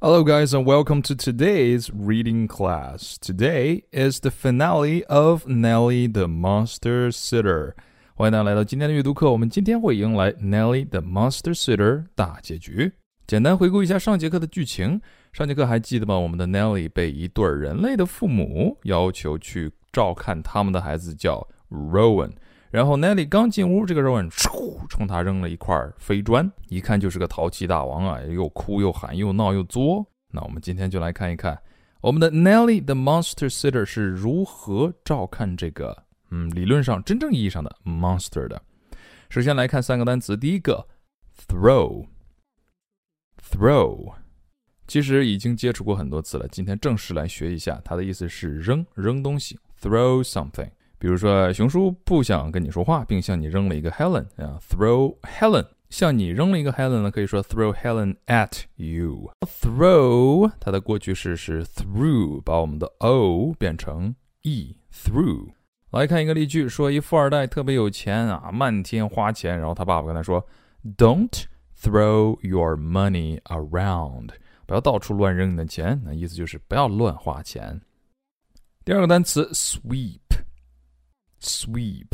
Hello, guys, and welcome to today's reading class. Today is the finale of Nelly the Monster Sitter. 欢迎大家来到今天的阅读课。我们今天会迎来 Nelly the Monster Sitter 大结局。简单回顾一下上节课的剧情。上节课还记得吗？我们的 Nelly 被一对人类的父母要求去照看他们的孩子，叫 Rowan。 然后 Nelly 刚进屋，这个 Rowan 冲他扔了一块飞砖，一看就是个淘气大王啊，又哭又喊又闹又作。那我们今天就来看一看我们的 Nelly the Monster Sitter 是如何照看这个嗯，理论上真正意义上的 monster 的。首先来看三个单词，第一个 throw，throw，其实已经接触过很多次了，今天正式来学一下，它的意思是扔扔东西，throw something。比如说，熊叔不想跟你说话，并向你扔了一个 Helen 啊，throw Helen，向你扔了一个 Helen 呢，可以说 throw Helen at you。throw 它的过去式是 through，把我们的 o 变成 e，through。来看一个例句，说一富二代特别有钱啊，漫天花钱，然后他爸爸跟他说，Don't throw your money around，不要到处乱扔你的钱，那意思就是不要乱花钱。第二个单词 sweep。sweep，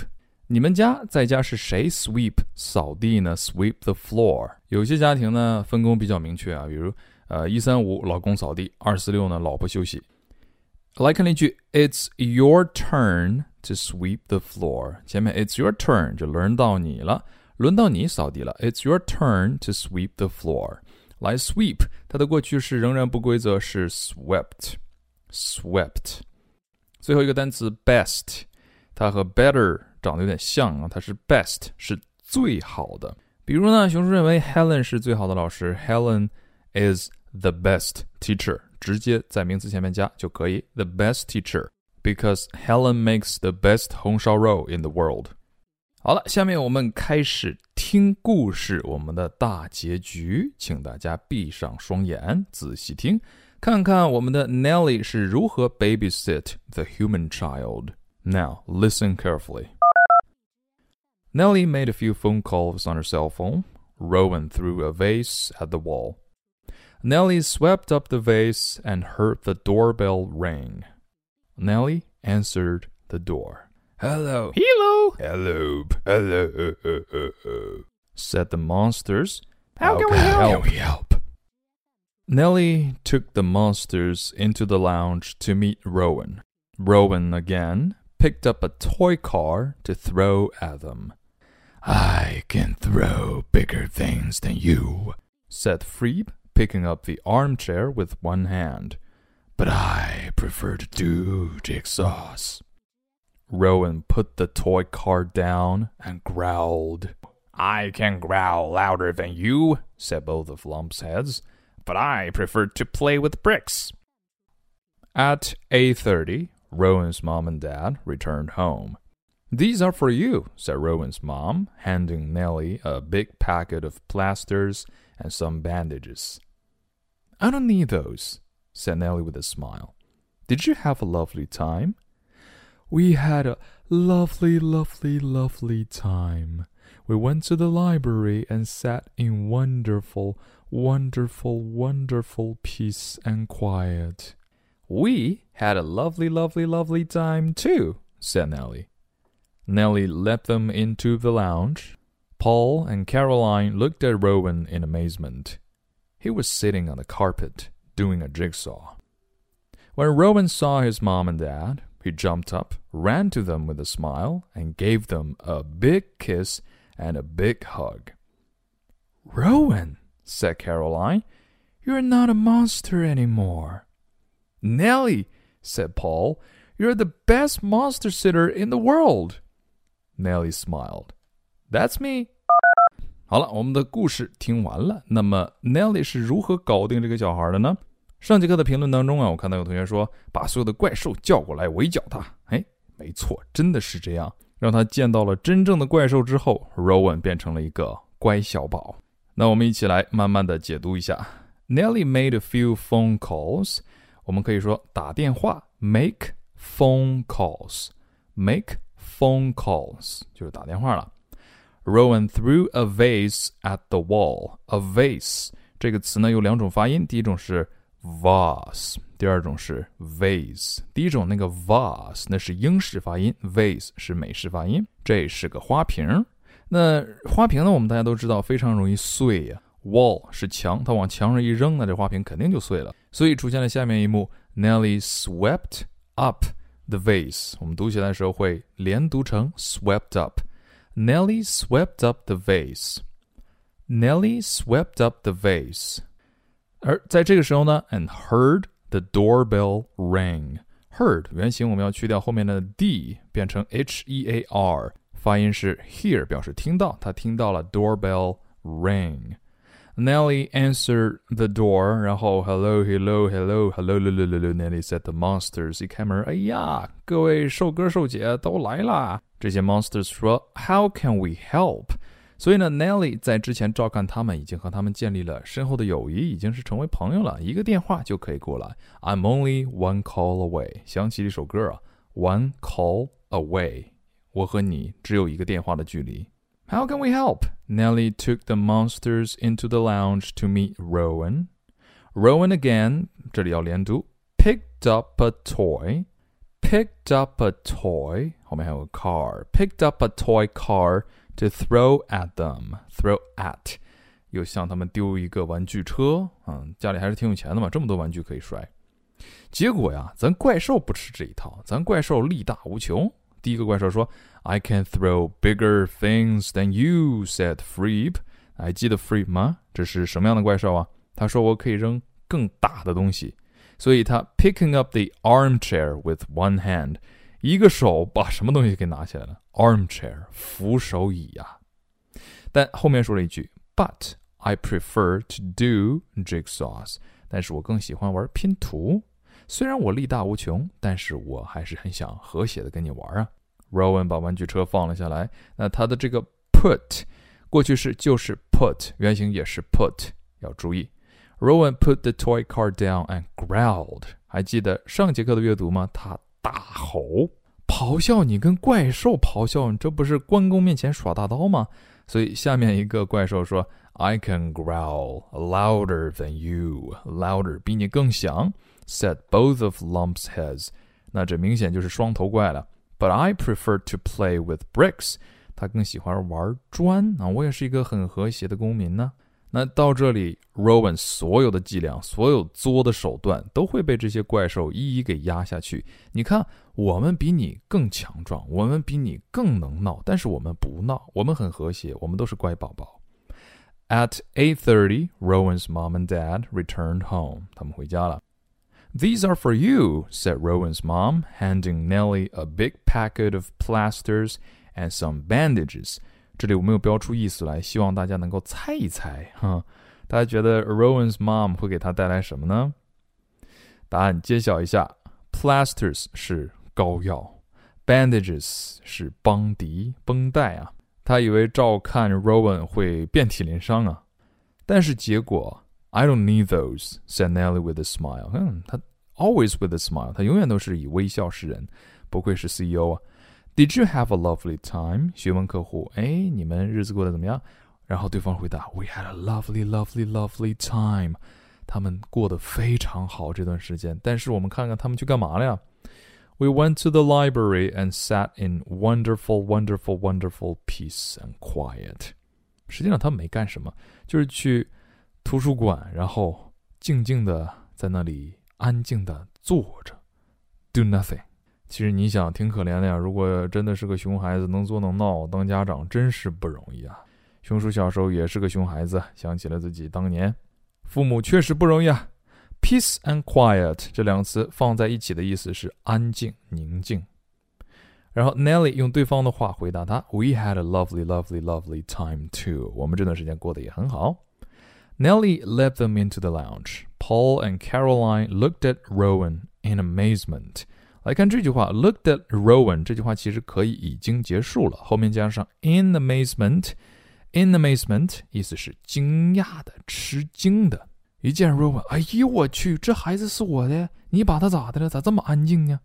你们家在家是谁 sweep 扫地呢？sweep the floor。有些家庭呢分工比较明确啊，比如呃一三五老公扫地，二四六呢老婆休息。来看例句，It's your turn to sweep the floor。前面 It's your turn 就轮到你了，轮到你扫地了。It's your turn to sweep the floor。来 sweep，它的过去式仍然不规则，是 swept，swept。最后一个单词 best。 它和 better 长得有点像啊，它是 best 是最好的。比如呢，熊叔认为 Helen 是最好的老师，Helen is the best teacher，直接在名词前面加就可以，the best teacher because Helen makes the best 红烧肉 in the world。好了，下面我们开始听故事，我们的大结局，请大家闭上双眼，仔细听，看看我们的 Nelly 是如何 babysit the human child。Now, listen carefully. Nelly made a few phone calls on her cell phone. Rowan threw a vase at the wall. Nelly swept up the vase and heard the doorbell ring. Nelly answered the door. Hello. Hello. Hello. Hello. said the monsters. How, can, we help? How can we help? Nelly took the monsters into the lounge to meet Rowan. Rowan again picked up a toy car to throw at them. I can throw bigger things than you, said Freeb, picking up the armchair with one hand. But I prefer to do jigsaws. Rowan put the toy car down and growled. I can growl louder than you, said both of Lump's heads, but I prefer to play with bricks. At 8.30, Rowan's mom and dad returned home. These are for you, said Rowan's mom, handing Nelly a big packet of plasters and some bandages. I don't need those, said Nelly with a smile. Did you have a lovely time? We had a lovely, lovely, lovely time. We went to the library and sat in wonderful, wonderful, wonderful peace and quiet. We had a lovely, lovely, lovely time too, said Nelly. Nelly led them into the lounge. Paul and Caroline looked at Rowan in amazement. He was sitting on the carpet doing a jigsaw. When Rowan saw his mom and dad, he jumped up, ran to them with a smile, and gave them a big kiss and a big hug. Rowan, said Caroline, you're not a monster anymore. Nellie, said Paul, you're the best monster sitter in the world. Nellie smiled. That's me. 好了，我们的故事听完了。那么 Nelly 是如何搞定这个小孩的呢？上节课的评论当中啊，我看到有同学说，把所有的怪兽叫过来围剿他。哎，没错，真的是这样。让他见到了真正的怪兽之后，Rowan 变成了一个乖小宝。那我们一起来慢慢的解读一下。Nelly made a few phone calls 我们可以说打电话，make phone calls，make phone calls 就是打电话了。Rowan threw a vase at the wall. A vase 这个词呢有两种发音，第一种是 vase，第二种是 vase。第一种那个 vase 那是英式发音，vase 是美式发音。这是个花瓶。那花瓶呢，我们大家都知道非常容易碎呀。Wall 是墙，它往墙上一扔，那这花瓶肯定就碎了。所以出现了下面一幕：Nelly swept up the vase。我们读起来的时候会连读成 swept up。Nelly swept up the vase. Nelly swept up the vase. 而在这个时候呢，and heard the doorbell ring. Heard 原型我们要去掉后面的 d，变成 h e a r，发音是 hear，表示听到。他听到了 doorbell ring. Nelly answered the door，然后 hello hello hello hello hello hello Nelly said the monsters 一开门，哎呀，各位瘦哥瘦姐都来啦！这些 monsters 说 How can we help？所以呢，Nelly 在之前照看他们，已经和他们建立了深厚的友谊，已经是成为朋友了。一个电话就可以过来。I'm only one call away。想起一首歌啊，One call away，我和你只有一个电话的距离。 how can we help? Nelly took the monsters into the lounge to meet Rowan. Rowan again, 这里要连读, picked up a toy, picked up a toy, 后面还有 car, picked up a toy car to throw at them, throw at, 又向他们丢一个玩具车，嗯，家里还是挺有钱的嘛，这么多玩具可以摔。结果呀，咱怪兽不吃这一套，咱怪兽力大无穷。第一个怪兽说：“I can throw bigger things than you,” said Freeb。还记得 Freeb 吗？这是什么样的怪兽啊？他说：“我可以扔更大的东西。”所以他 picking up the armchair with one hand，一个手把什么东西给拿起来了？armchair，扶手椅呀。但后面说了一句：“But I prefer to do jigsaws。”但是我更喜欢玩拼图。虽然我力大无穷，但是我还是很想和谐的跟你玩啊。Rowan 把玩具车放了下来。那他的这个 put 过去式就是 put，原型也是 put，要注意。Rowan put the toy car down and growled。还记得上节课的阅读吗？他大吼、咆哮，你跟怪兽咆哮，你这不是关公面前耍大刀吗？所以下面一个怪兽说：“I can growl louder than you, louder 比你更响。” Said both of Lump's heads，那这明显就是双头怪了。But I prefer to play with bricks，他更喜欢玩砖啊。我也是一个很和谐的公民呢。那到这里，Rowan 所有的伎俩、所有作的手段都会被这些怪兽一一给压下去。你看，我们比你更强壮，我们比你更能闹，但是我们不闹，我们很和谐，我们都是乖宝宝。At eight thirty, Rowan's mom and dad returned home，他们回家了。These are for you, said Rowan's mom, handing Nellie a big packet of plasters and some bandages. 这里我没有标出意思来，希望大家能够猜一猜哈。大家觉得 Rowan's mom 会给他带来什么呢？答案揭晓一下：plasters 是膏药，bandages 是邦迪绷带啊。他以为照看 Rowan 会遍体鳞伤啊，但是结果 I don't need those," said Nelly with a smile. 嗯，他 always with a smile，他永远都是以微笑示人，不愧是 CEO 啊。Did you have a lovely time？询问客户，哎，你们日子过得怎么样？然后对方回答，We had a lovely, lovely, lovely time。他们过得非常好这段时间。但是我们看看他们去干嘛了呀？We went to the library and sat in wonderful, wonderful, wonderful peace and quiet。实际上他们没干什么，就是去。 图书馆，然后静静的在那里安静的坐着，do nothing。其实你想，挺可怜的呀。如果真的是个熊孩子，能作能闹，当家长真是不容易啊。熊叔小时候也是个熊孩子，想起了自己当年，父母确实不容易啊。Peace and quiet 这两个词放在一起的意思是安静、宁静。然后 Nelly 用对方的话回答他：“We had a lovely, lovely, lovely time too。我们这段时间过得也很好。” Nelly led them into the lounge. Paul and Caroline looked at Rowan in amazement. 来看这句话，looked at Rowan 这句话其实可以已经结束了，后面加上 in amazement。in amazement 意思是惊讶的、吃惊的。一见 Rowan，哎呦我去，这孩子是我的，你把他咋的了？咋这么安静呢？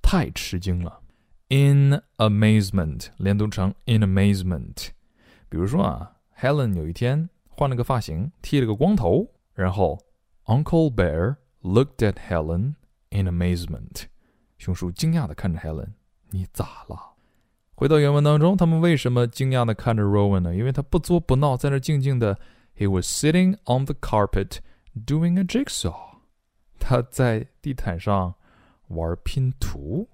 太吃惊了。In amazement 连读成 in amazement。比如说啊，Helen 有一天换了个发型，剃了个光头，然后 Uncle Bear looked at Helen in amazement. 熊叔惊讶地看着 Helen，你咋了？回到原文当中，他们为什么惊讶地看着 Rowan 呢？因为他不作不闹，在那静静的。He was sitting on the carpet doing a jigsaw. 他在地毯上玩拼图。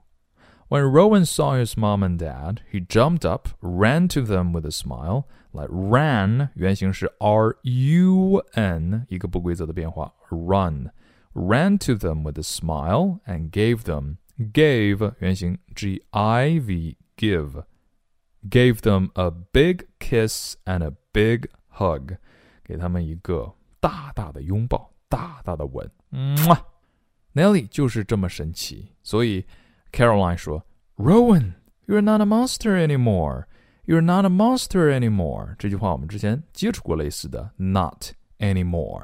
When Rowan saw his mom and dad, he jumped up, ran to them with a smile. Like ran 原型是 R U N，一个不规则的变化。Run ran to them with a smile and gave them gave 原型 G I V give gave them a big kiss and a big hug，给他们一个大大的拥抱，大大的吻。Nelly 就是这么神奇，所以 Caroline 说：“Rowan, you're not a monster anymore. You're not a monster anymore。”这句话我们之前接触过类似的 “not anymore”，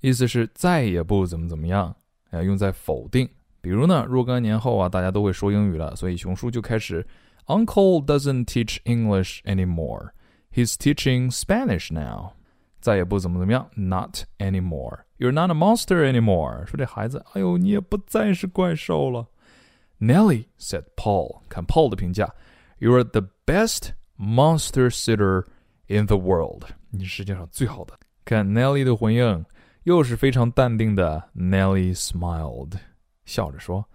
意思是再也不怎么怎么样，呃，用在否定。比如呢，若干年后啊，大家都会说英语了，所以熊叔就开始：“Uncle doesn't teach English anymore. He's teaching Spanish now.” 再也不怎么怎么样，not anymore. You're not a monster anymore. 说这孩子，哎呦，你也不再是怪兽了。 Nelly said Paul，看 Paul 的评价，You're the best monster sitter in the world。你是世界上最好的。看 Nelly 的回应，又是非常淡定的。Nelly smiled，笑着说：“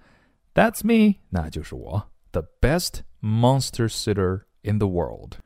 That's me，那就是我，the best monster sitter in the world。”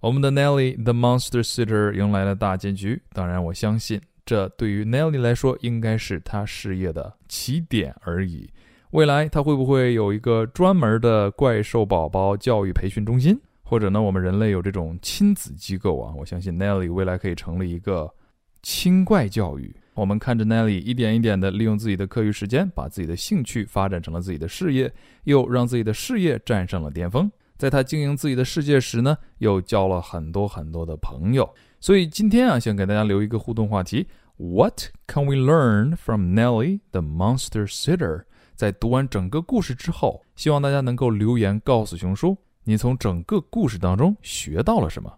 我们的 Nelly the Monster Sitter 迎来了大结局。当然，我相信这对于 Nelly 来说，应该是他事业的起点而已。 未来他会不会有一个专门的怪兽宝宝教育培训中心，或者呢，我们人类有这种亲子机构啊？我相信 Nelly 未来可以成立一个亲怪教育。我们看着 Nelly 一点一点的利用自己的课余时间，把自己的兴趣发展成了自己的事业，又让自己的事业站上了巅峰。在他经营自己的世界时呢，又交了很多很多的朋友。所以今天啊，想给大家留一个互动话题：What can we learn from Nelly the Monster Sitter？在读完整个故事之后，希望大家能够留言告诉熊叔，你从整个故事当中学到了什么。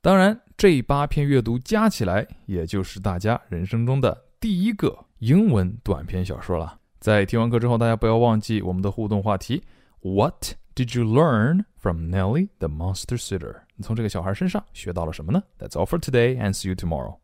当然，这八篇阅读加起来，也就是大家人生中的第一个英文短篇小说了。在听完课之后，大家不要忘记我们的互动话题：What？Did you learn from Nelly the Monster Sitter？你从这个小孩身上学到了什么呢？That's all for today and see you tomorrow.